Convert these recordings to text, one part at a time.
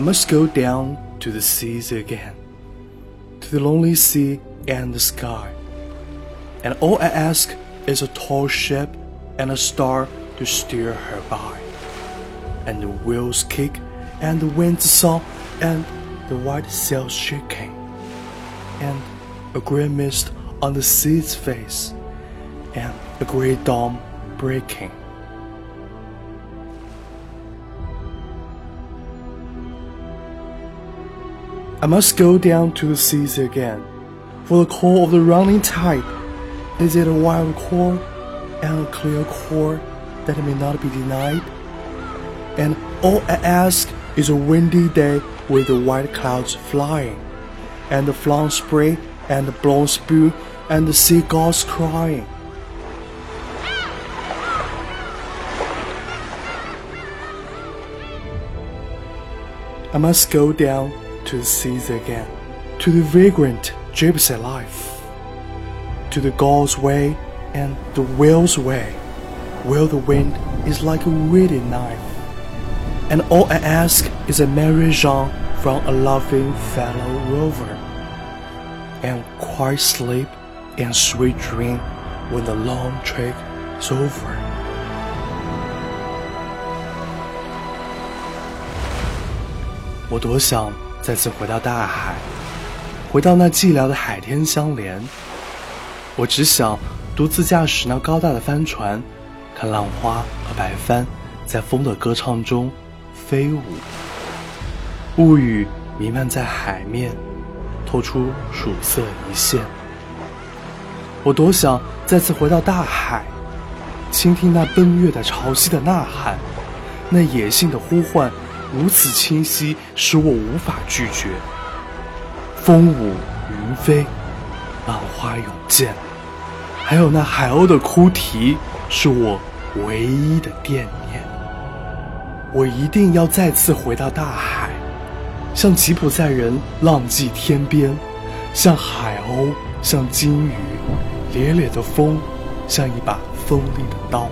must go down to the seas again, to the lonely sea and the sky. And all I ask is a tall ship and a star to steer her by. And the wheels kick and the winds song and the white sails shaking. And a grey mist on the sea's face and a grey dawn breaking. I must go down to the seas again, for the call of the running tide. Is it a wild call and a clear call that may not be denied? And all I ask is a windy day with the white clouds flying, and the flung spray and the blown spew and the seagulls crying. I must go down to the seas again, to the vagrant gypsy life, to the gull's way and the whale's way, where the wind is like a weedy knife. And all I ask is a merry Jean from a loving fellow rover, and quiet sleep and sweet dream when the long trek is over. I 再次回到大海，回到那寂寥的海天相连。我只想独自驾驶那高大的帆船，看浪花和白帆在风的歌唱中飞舞。雾雨弥漫在海面，透出曙色一线。我多想再次回到大海，倾听那奔月的潮汐的呐喊，那野性的呼唤。如此清晰，使我无法拒绝。风舞云飞，浪花涌溅，还有那海鸥的哭啼，是我唯一的惦念。我一定要再次回到大海，像吉普赛人浪迹天边，像海鸥，像鲸鱼，咧咧的风，像一把锋利的刀。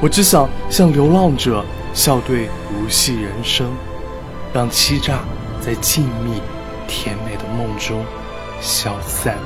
我只想像流浪者。笑对无戏人生，让欺诈在静谧甜美的梦中消散。